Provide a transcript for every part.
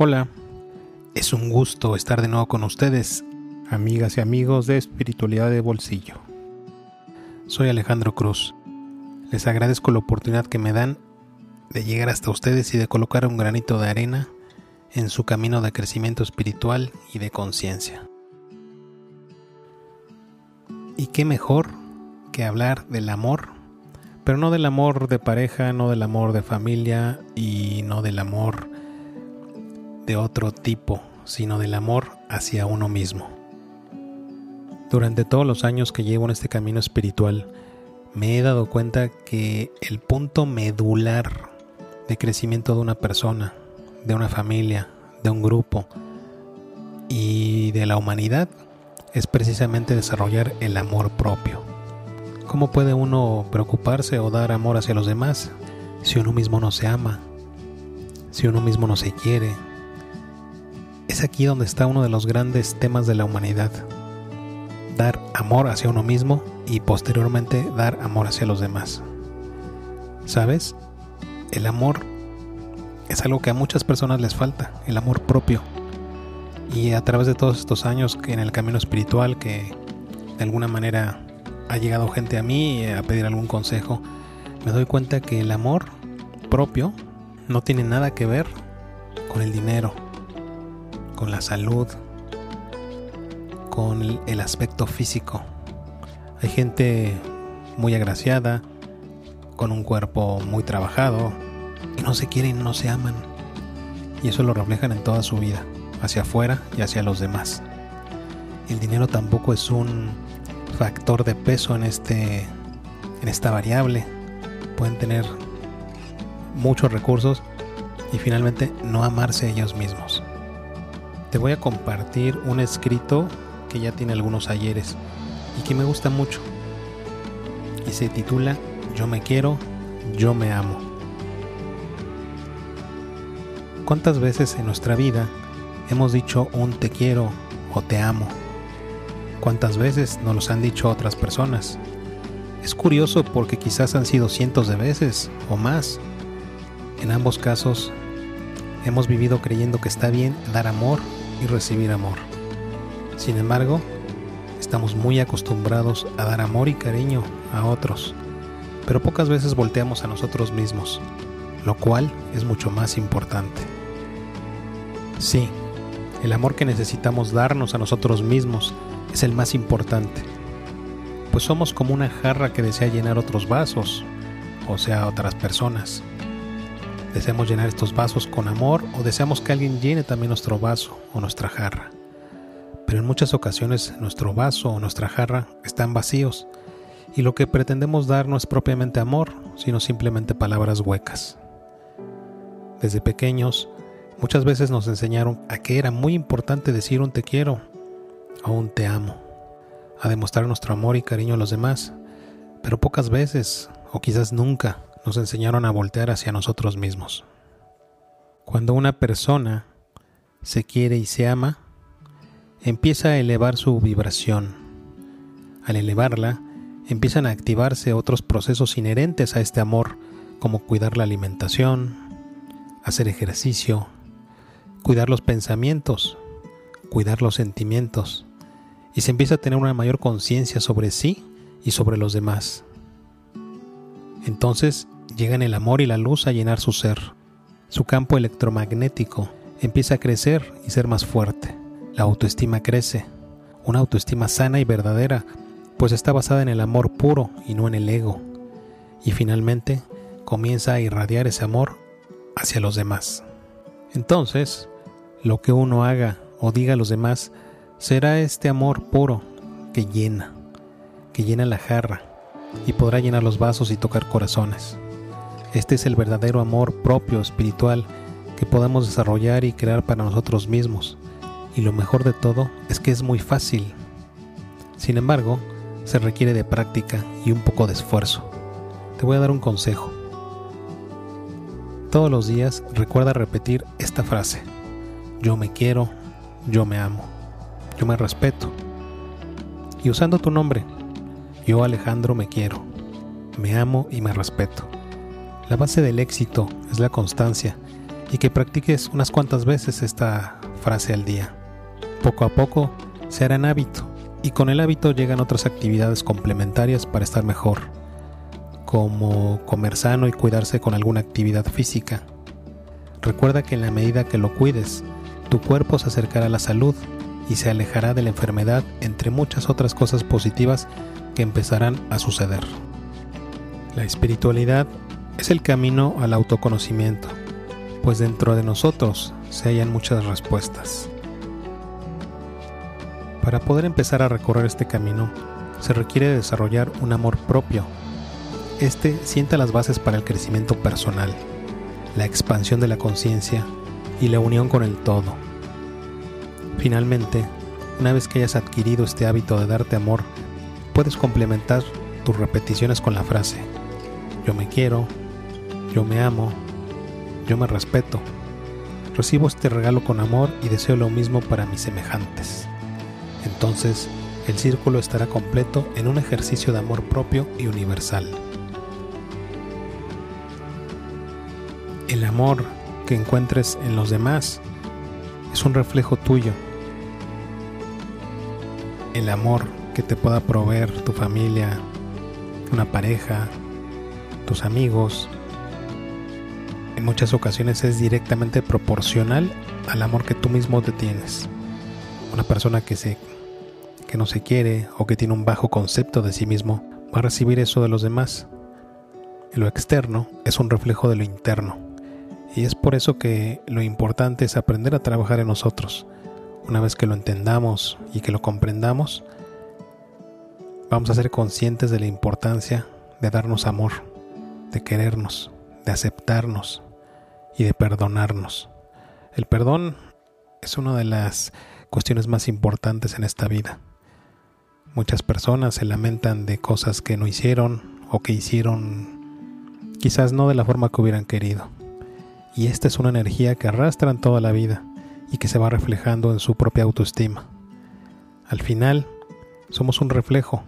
Hola, es un gusto estar de nuevo con ustedes, amigas y amigos de Espiritualidad de Bolsillo. Soy Alejandro Cruz. Les agradezco la oportunidad que me dan de llegar hasta ustedes y de colocar un granito de arena en su camino de crecimiento espiritual y de conciencia. ¿Y qué mejor que hablar del amor? Pero no del amor de pareja, no del amor de familia y no del amor de otro tipo, sino del amor hacia uno mismo. Durante todos los años que llevo en este camino espiritual, me he dado cuenta que el punto medular de crecimiento de una persona, de una familia, de un grupo y de la humanidad es precisamente desarrollar el amor propio. ¿Cómo puede uno preocuparse o dar amor hacia los demás si uno mismo no se ama, si uno mismo no se quiere, es aquí donde está uno de los grandes temas de la humanidad. Dar amor hacia uno mismo y posteriormente dar amor hacia los demás. ¿Sabes? El amor es algo que a muchas personas les falta, el amor propio. Y a través de todos estos años que en el camino espiritual que de alguna manera ha llegado gente a mí a pedir algún consejo, me doy cuenta que el amor propio no tiene nada que ver con el dinero, con la salud, con el aspecto físico. Hay gente muy agraciada, con un cuerpo muy trabajado, y no se quieren, no se aman. Y eso lo reflejan en toda su vida, hacia afuera y hacia los demás. El dinero tampoco es un factor de peso en, este, en esta variable. Pueden tener muchos recursos y finalmente no amarse ellos mismos te voy a compartir un escrito que ya tiene algunos ayeres y que me gusta mucho. Y se titula Yo me quiero, yo me amo. ¿Cuántas veces en nuestra vida hemos dicho un te quiero o te amo? ¿Cuántas veces nos los han dicho otras personas? Es curioso porque quizás han sido cientos de veces o más. En ambos casos hemos vivido creyendo que está bien dar amor y recibir amor. Sin embargo, estamos muy acostumbrados a dar amor y cariño a otros, pero pocas veces volteamos a nosotros mismos, lo cual es mucho más importante. Sí, el amor que necesitamos darnos a nosotros mismos es el más importante, pues somos como una jarra que desea llenar otros vasos, o sea, otras personas. Deseamos llenar estos vasos con amor o deseamos que alguien llene también nuestro vaso o nuestra jarra. Pero en muchas ocasiones nuestro vaso o nuestra jarra están vacíos y lo que pretendemos dar no es propiamente amor, sino simplemente palabras huecas. Desde pequeños, muchas veces nos enseñaron a que era muy importante decir un te quiero o un te amo, a demostrar nuestro amor y cariño a los demás, pero pocas veces, o quizás nunca, nos enseñaron a voltear hacia nosotros mismos. Cuando una persona se quiere y se ama, empieza a elevar su vibración. Al elevarla, empiezan a activarse otros procesos inherentes a este amor, como cuidar la alimentación, hacer ejercicio, cuidar los pensamientos, cuidar los sentimientos, y se empieza a tener una mayor conciencia sobre sí y sobre los demás. Entonces llegan el amor y la luz a llenar su ser. Su campo electromagnético empieza a crecer y ser más fuerte. La autoestima crece, una autoestima sana y verdadera, pues está basada en el amor puro y no en el ego. Y finalmente comienza a irradiar ese amor hacia los demás. Entonces, lo que uno haga o diga a los demás será este amor puro que llena, que llena la jarra y podrá llenar los vasos y tocar corazones. Este es el verdadero amor propio espiritual que podemos desarrollar y crear para nosotros mismos. Y lo mejor de todo es que es muy fácil. Sin embargo, se requiere de práctica y un poco de esfuerzo. Te voy a dar un consejo. Todos los días recuerda repetir esta frase. Yo me quiero, yo me amo, yo me respeto. Y usando tu nombre, yo Alejandro me quiero, me amo y me respeto. La base del éxito es la constancia y que practiques unas cuantas veces esta frase al día. Poco a poco se hará hábito y con el hábito llegan otras actividades complementarias para estar mejor, como comer sano y cuidarse con alguna actividad física. Recuerda que en la medida que lo cuides, tu cuerpo se acercará a la salud y se alejará de la enfermedad, entre muchas otras cosas positivas que empezarán a suceder. La espiritualidad es el camino al autoconocimiento, pues dentro de nosotros se hallan muchas respuestas. Para poder empezar a recorrer este camino, se requiere desarrollar un amor propio. Este sienta las bases para el crecimiento personal, la expansión de la conciencia y la unión con el todo. Finalmente, una vez que hayas adquirido este hábito de darte amor, puedes complementar tus repeticiones con la frase, yo me quiero, yo me amo, yo me respeto. Recibo este regalo con amor y deseo lo mismo para mis semejantes. Entonces, el círculo estará completo en un ejercicio de amor propio y universal. El amor que encuentres en los demás es un reflejo tuyo el amor que te pueda proveer tu familia, una pareja, tus amigos, en muchas ocasiones es directamente proporcional al amor que tú mismo te tienes. Una persona que se que no se quiere o que tiene un bajo concepto de sí mismo va a recibir eso de los demás. Lo externo es un reflejo de lo interno. Y es por eso que lo importante es aprender a trabajar en nosotros, una vez que lo entendamos y que lo comprendamos, vamos a ser conscientes de la importancia de darnos amor, de querernos, de aceptarnos y de perdonarnos. El perdón es una de las cuestiones más importantes en esta vida. Muchas personas se lamentan de cosas que no hicieron o que hicieron quizás no de la forma que hubieran querido. Y esta es una energía que arrastran toda la vida y que se va reflejando en su propia autoestima. Al final, somos un reflejo.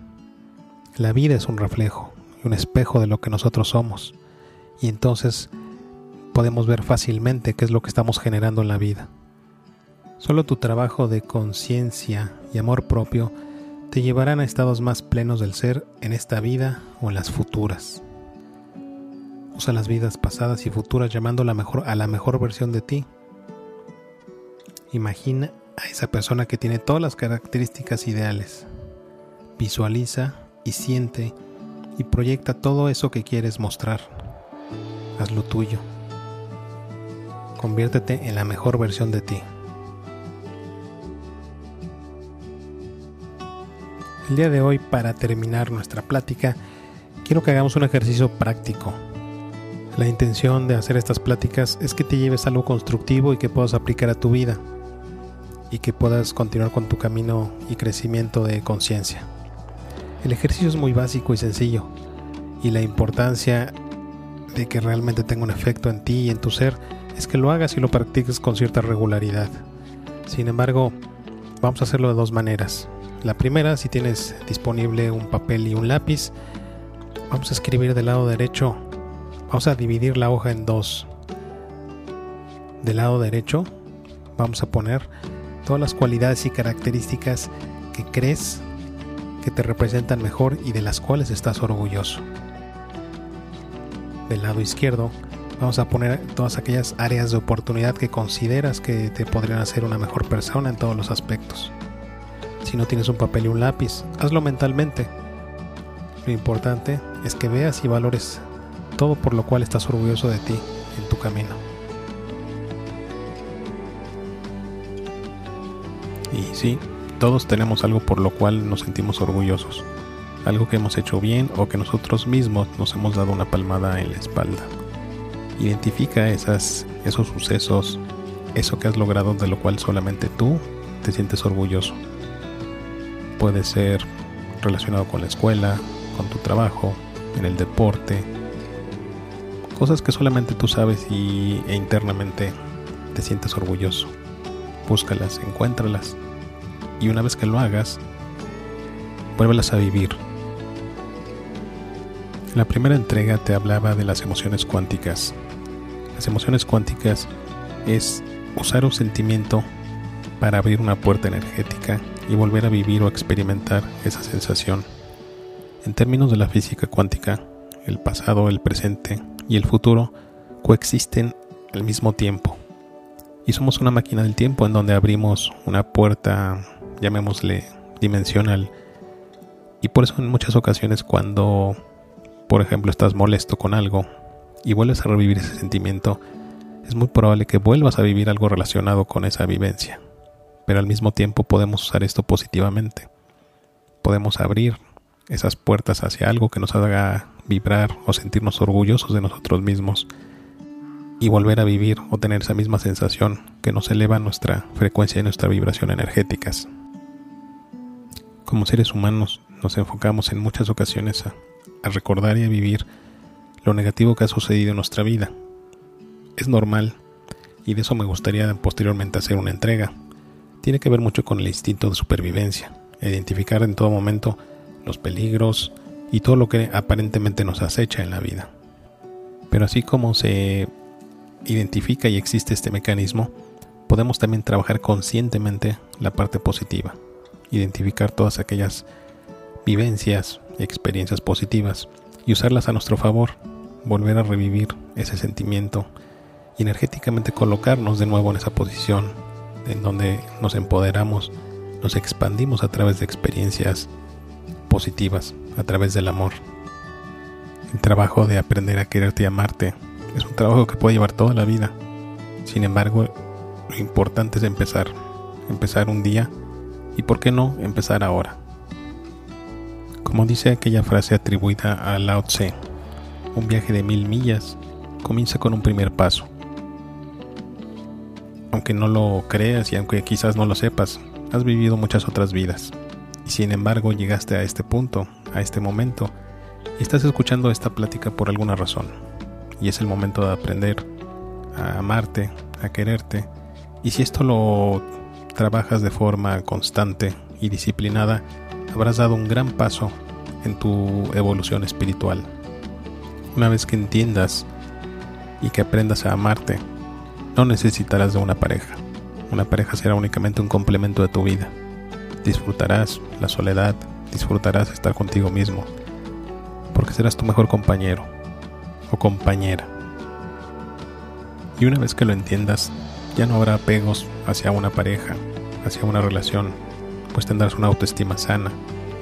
La vida es un reflejo y un espejo de lo que nosotros somos. Y entonces podemos ver fácilmente qué es lo que estamos generando en la vida. Solo tu trabajo de conciencia y amor propio te llevarán a estados más plenos del ser en esta vida o en las futuras. Usa las vidas pasadas y futuras llamando la mejor, a la mejor versión de ti Imagina a esa persona que tiene todas las características ideales. Visualiza y siente y proyecta todo eso que quieres mostrar. Hazlo tuyo. Conviértete en la mejor versión de ti. El día de hoy, para terminar nuestra plática, quiero que hagamos un ejercicio práctico la intención de hacer estas pláticas es que te lleves algo constructivo y que puedas aplicar a tu vida y que puedas continuar con tu camino y crecimiento de conciencia. El ejercicio es muy básico y sencillo y la importancia de que realmente tenga un efecto en ti y en tu ser es que lo hagas y lo practiques con cierta regularidad. Sin embargo, vamos a hacerlo de dos maneras. La primera, si tienes disponible un papel y un lápiz, vamos a escribir del lado derecho, vamos a dividir la hoja en dos. Del lado derecho vamos a poner todas las cualidades y características que crees que te representan mejor y de las cuales estás orgulloso. Del lado izquierdo vamos a poner todas aquellas áreas de oportunidad que consideras que te podrían hacer una mejor persona en todos los aspectos. Si no tienes un papel y un lápiz, hazlo mentalmente. Lo importante es que veas y valores todo por lo cual estás orgulloso de ti en tu camino. Y sí, todos tenemos algo por lo cual nos sentimos orgullosos, algo que hemos hecho bien o que nosotros mismos nos hemos dado una palmada en la espalda. Identifica esos sucesos, eso que has logrado de lo cual solamente tú te sientes orgulloso. Puede ser relacionado con la escuela, con tu trabajo, en el deporte, cosas que solamente tú sabes y, e internamente te sientes orgulloso búscalas, encuéntralas. Y una vez que lo hagas, vuélvelas a vivir. la primera entrega te hablaba de las emociones cuánticas. Las emociones cuánticas es usar un sentimiento para abrir una puerta energética y volver a vivir o experimentar esa sensación. En términos de la física cuántica, el pasado, el presente y el futuro coexisten al mismo tiempo. Y somos una máquina del tiempo en donde abrimos una puerta, llamémosle dimensional. Y por eso en muchas ocasiones cuando, por ejemplo, estás molesto con algo y vuelves a revivir ese sentimiento, es muy probable que vuelvas a vivir algo relacionado con esa vivencia. Pero al mismo tiempo podemos usar esto positivamente. Podemos abrir esas puertas hacia algo que nos haga vibrar o sentirnos orgullosos de nosotros mismos y volver a vivir o tener esa misma sensación que nos eleva nuestra frecuencia y nuestra vibración energéticas. Como seres humanos nos enfocamos en muchas ocasiones a, a recordar y a vivir lo negativo que ha sucedido en nuestra vida. Es normal y de eso me gustaría posteriormente hacer una entrega. Tiene que ver mucho con el instinto de supervivencia, identificar en todo momento los peligros y todo lo que aparentemente nos acecha en la vida. Pero así como se identifica y existe este mecanismo, podemos también trabajar conscientemente la parte positiva, identificar todas aquellas vivencias, experiencias positivas y usarlas a nuestro favor, volver a revivir ese sentimiento y energéticamente colocarnos de nuevo en esa posición en donde nos empoderamos, nos expandimos a través de experiencias positivas, a través del amor. El trabajo de aprender a quererte y amarte es un trabajo que puede llevar toda la vida. Sin embargo, lo importante es empezar. Empezar un día y, ¿por qué no, empezar ahora? Como dice aquella frase atribuida a Lao Tse, un viaje de mil millas comienza con un primer paso. Aunque no lo creas y aunque quizás no lo sepas, has vivido muchas otras vidas. Y sin embargo llegaste a este punto, a este momento, y estás escuchando esta plática por alguna razón y es el momento de aprender a amarte, a quererte. Y si esto lo trabajas de forma constante y disciplinada, habrás dado un gran paso en tu evolución espiritual. Una vez que entiendas y que aprendas a amarte, no necesitarás de una pareja. Una pareja será únicamente un complemento de tu vida. Disfrutarás la soledad, disfrutarás estar contigo mismo, porque serás tu mejor compañero o compañera. Y una vez que lo entiendas, ya no habrá apegos hacia una pareja, hacia una relación, pues tendrás una autoestima sana,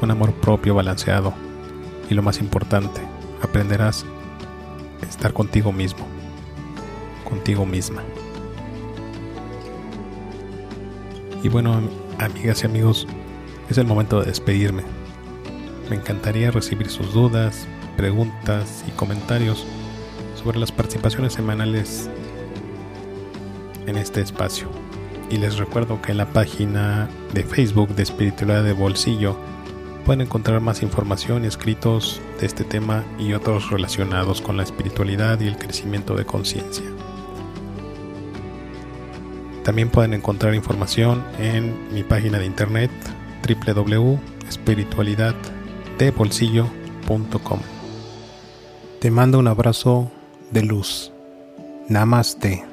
un amor propio balanceado y lo más importante, aprenderás estar contigo mismo, contigo misma. Y bueno, amigas y amigos, es el momento de despedirme. Me encantaría recibir sus dudas, preguntas y comentarios sobre las participaciones semanales en este espacio. Y les recuerdo que en la página de Facebook de Espiritualidad de Bolsillo pueden encontrar más información y escritos de este tema y otros relacionados con la espiritualidad y el crecimiento de conciencia. También pueden encontrar información en mi página de internet www.espiritualidaddebolsillo.com. Te mando un abrazo de luz. Namaste.